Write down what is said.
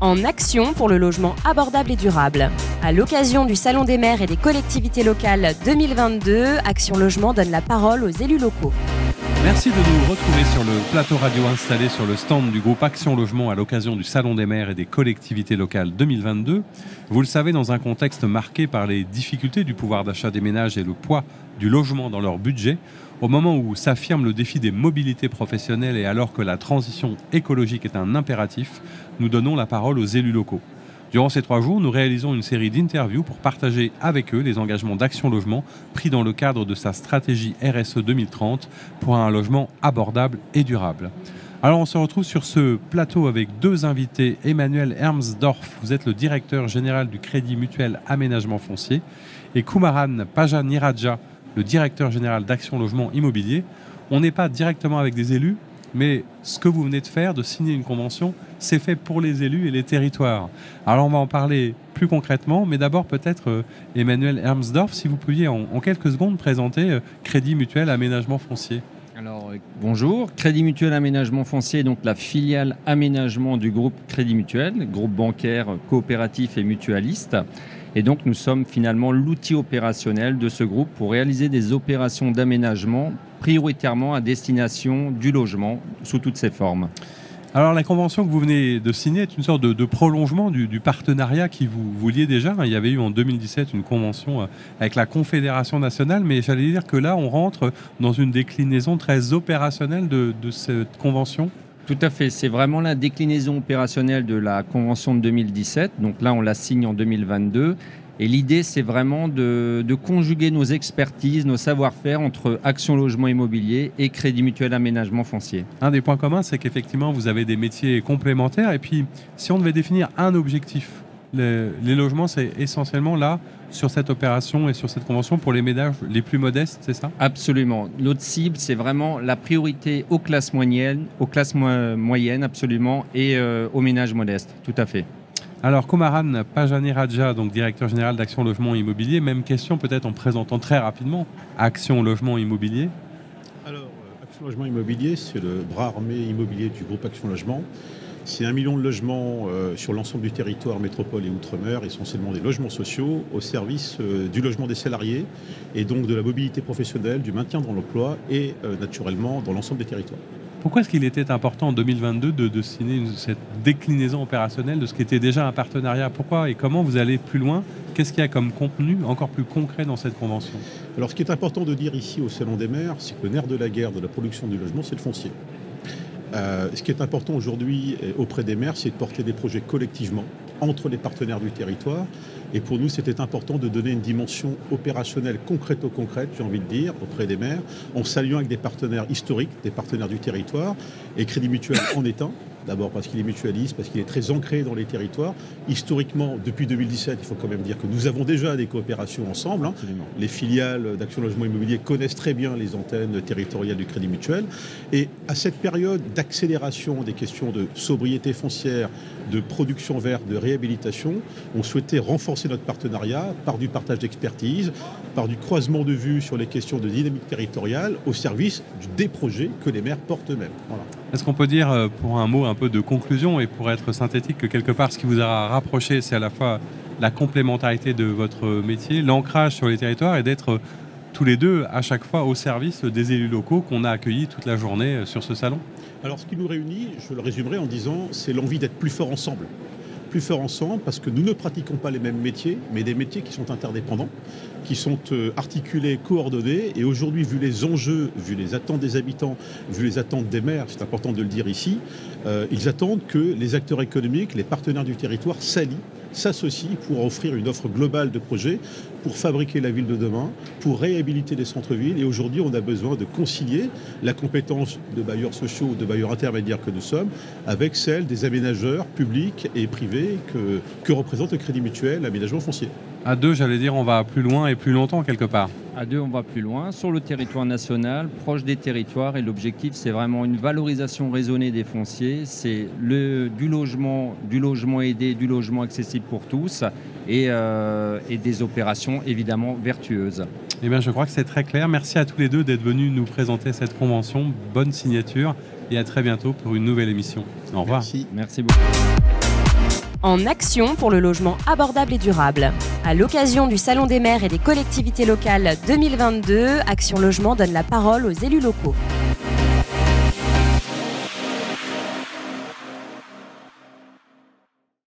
en action pour le logement abordable et durable. À l'occasion du Salon des maires et des collectivités locales 2022, Action Logement donne la parole aux élus locaux. Merci de nous retrouver sur le plateau radio installé sur le stand du groupe Action Logement à l'occasion du Salon des maires et des collectivités locales 2022. Vous le savez, dans un contexte marqué par les difficultés du pouvoir d'achat des ménages et le poids du logement dans leur budget, au moment où s'affirme le défi des mobilités professionnelles et alors que la transition écologique est un impératif, nous donnons la parole aux élus locaux. Durant ces trois jours, nous réalisons une série d'interviews pour partager avec eux les engagements d'Action Logement pris dans le cadre de sa stratégie RSE 2030 pour un logement abordable et durable. Alors on se retrouve sur ce plateau avec deux invités. Emmanuel Hermsdorf, vous êtes le directeur général du Crédit Mutuel Aménagement Foncier, et Kumaran Pajaniraja, le directeur général d'Action Logement Immobilier. On n'est pas directement avec des élus, mais ce que vous venez de faire, de signer une convention, c'est fait pour les élus et les territoires. Alors on va en parler plus concrètement, mais d'abord peut-être euh, Emmanuel Hermsdorf, si vous pouviez en, quelques secondes présenter euh, Crédit Mutuel Aménagement Foncier. Alors euh, bonjour, Crédit Mutuel Aménagement Foncier, donc la filiale aménagement du groupe Crédit Mutuel, groupe bancaire coopératif et mutualiste. Et donc nous sommes finalement l'outil opérationnel de ce groupe pour réaliser des opérations d'aménagement prioritairement à destination du logement sous toutes ses formes. Alors la convention que vous venez de signer est une sorte de, prolongement du, partenariat qui vous, vous liez déjà. Il y avait eu en 2017 une convention euh, avec la Confédération nationale, mais j'allais dire que là on rentre dans une déclinaison très opérationnelle de cette convention. Tout à fait, c'est vraiment la déclinaison opérationnelle de la convention de 2017. Donc là on la signe en 2022 et l'idée, c'est vraiment de, conjuguer nos expertises, nos savoir-faire entre Action Logement Immobilier et Crédit Mutuel Aménagement Foncier. Un des points communs, c'est qu'effectivement, vous avez des métiers complémentaires. Et puis, si on devait définir un objectif, les, logements, c'est essentiellement là, sur cette opération et sur cette convention, pour les ménages les plus modestes, c'est ça? Absolument. Notre cible, c'est vraiment la priorité aux classes moyennes, aux classes moyennes, absolument, et euh, aux ménages modestes, tout à fait. Alors, Komaran Pajani Raja, donc directeur général d'Action Logement Immobilier, même question peut-être en présentant très rapidement Action Logement Immobilier. Alors, Action Logement Immobilier, c'est le bras armé immobilier du groupe Action Logement. C'est un million de logements euh, sur l'ensemble du territoire métropole et outre-mer, essentiellement des logements sociaux, au service euh, du logement des salariés et donc de la mobilité professionnelle, du maintien dans l'emploi et naturellement dans l'ensemble des territoires. Pourquoi est-ce qu'il était important en 2022 de, signer cette déclinaison opérationnelle de ce qui était déjà un partenariat? Pourquoi et comment vous allez plus loin? Qu'est-ce qu'il y a comme contenu encore plus concret dans cette convention? Alors ce qui est important de dire ici au Salon des maires, c'est que le nerf de la guerre de la production du logement, c'est le foncier. Euh, ce qui est important aujourd'hui euh, auprès des maires, c'est de porter des projets collectivement entre les partenaires du territoire. Et pour nous, c'était important de donner une dimension opérationnelle concrète au concrète, j'ai envie de dire, auprès des maires, en s'alliant avec des partenaires historiques, des partenaires du territoire, et Crédit Mutuel en étant. D'abord parce qu'il est mutualiste, parce qu'il est très ancré dans les territoires. Historiquement, depuis 2017, il faut quand même dire que nous avons déjà des coopérations ensemble. Hein. Les filiales d'Action Logement Immobilier connaissent très bien les antennes territoriales du Crédit Mutuel. Et à cette période d'accélération des questions de sobriété foncière, de production verte, de réhabilitation, on souhaitait renforcer notre partenariat par du partage d'expertise, par du croisement de vues sur les questions de dynamique territoriale au service des projets que les maires portent eux-mêmes. Est-ce qu'on peut dire, euh, pour un mot un peu de conclusion et pour être synthétique, que quelque part, ce qui vous a rapproché, c'est à la fois la complémentarité de votre métier, l'ancrage sur les territoires et d'être tous les deux à chaque fois au service des élus locaux qu'on a accueillis toute la journée euh, sur ce salon? Alors ce qui nous réunit, je le résumerai en disant, c'est l'envie d'être plus fort ensemble plus fort ensemble parce que nous ne pratiquons pas les mêmes métiers, mais des métiers qui sont interdépendants, qui sont euh, articulés, coordonnés. Et aujourd'hui, vu les enjeux, vu les attentes des habitants, vu les attentes des maires, c'est important de le dire ici, euh, ils attendent que les acteurs économiques, les partenaires du territoire s'allient s'associent pour offrir une offre globale de projets pour fabriquer la ville de demain, pour réhabiliter les centres-villes. Et aujourd'hui, on a besoin de concilier la compétence de bailleurs sociaux ou de bailleurs intermédiaires que nous sommes avec celle des aménageurs publics et privés que, que représente le Crédit Mutuel, l'aménagement foncier. À deux, j'allais dire, on va plus loin et plus longtemps quelque part. À deux, on va plus loin, sur le territoire national, proche des territoires. Et l'objectif, c'est vraiment une valorisation raisonnée des fonciers. C'est du logement, du logement aidé, du logement accessible pour tous et, euh, et des opérations évidemment vertueuses. Eh bien, je crois que c'est très clair. Merci à tous les deux d'être venus nous présenter cette convention. Bonne signature et à très bientôt pour une nouvelle émission. Au revoir. Merci, Merci beaucoup. En action pour le logement abordable et durable. À l'occasion du Salon des maires et des collectivités locales 2022, Action Logement donne la parole aux élus locaux.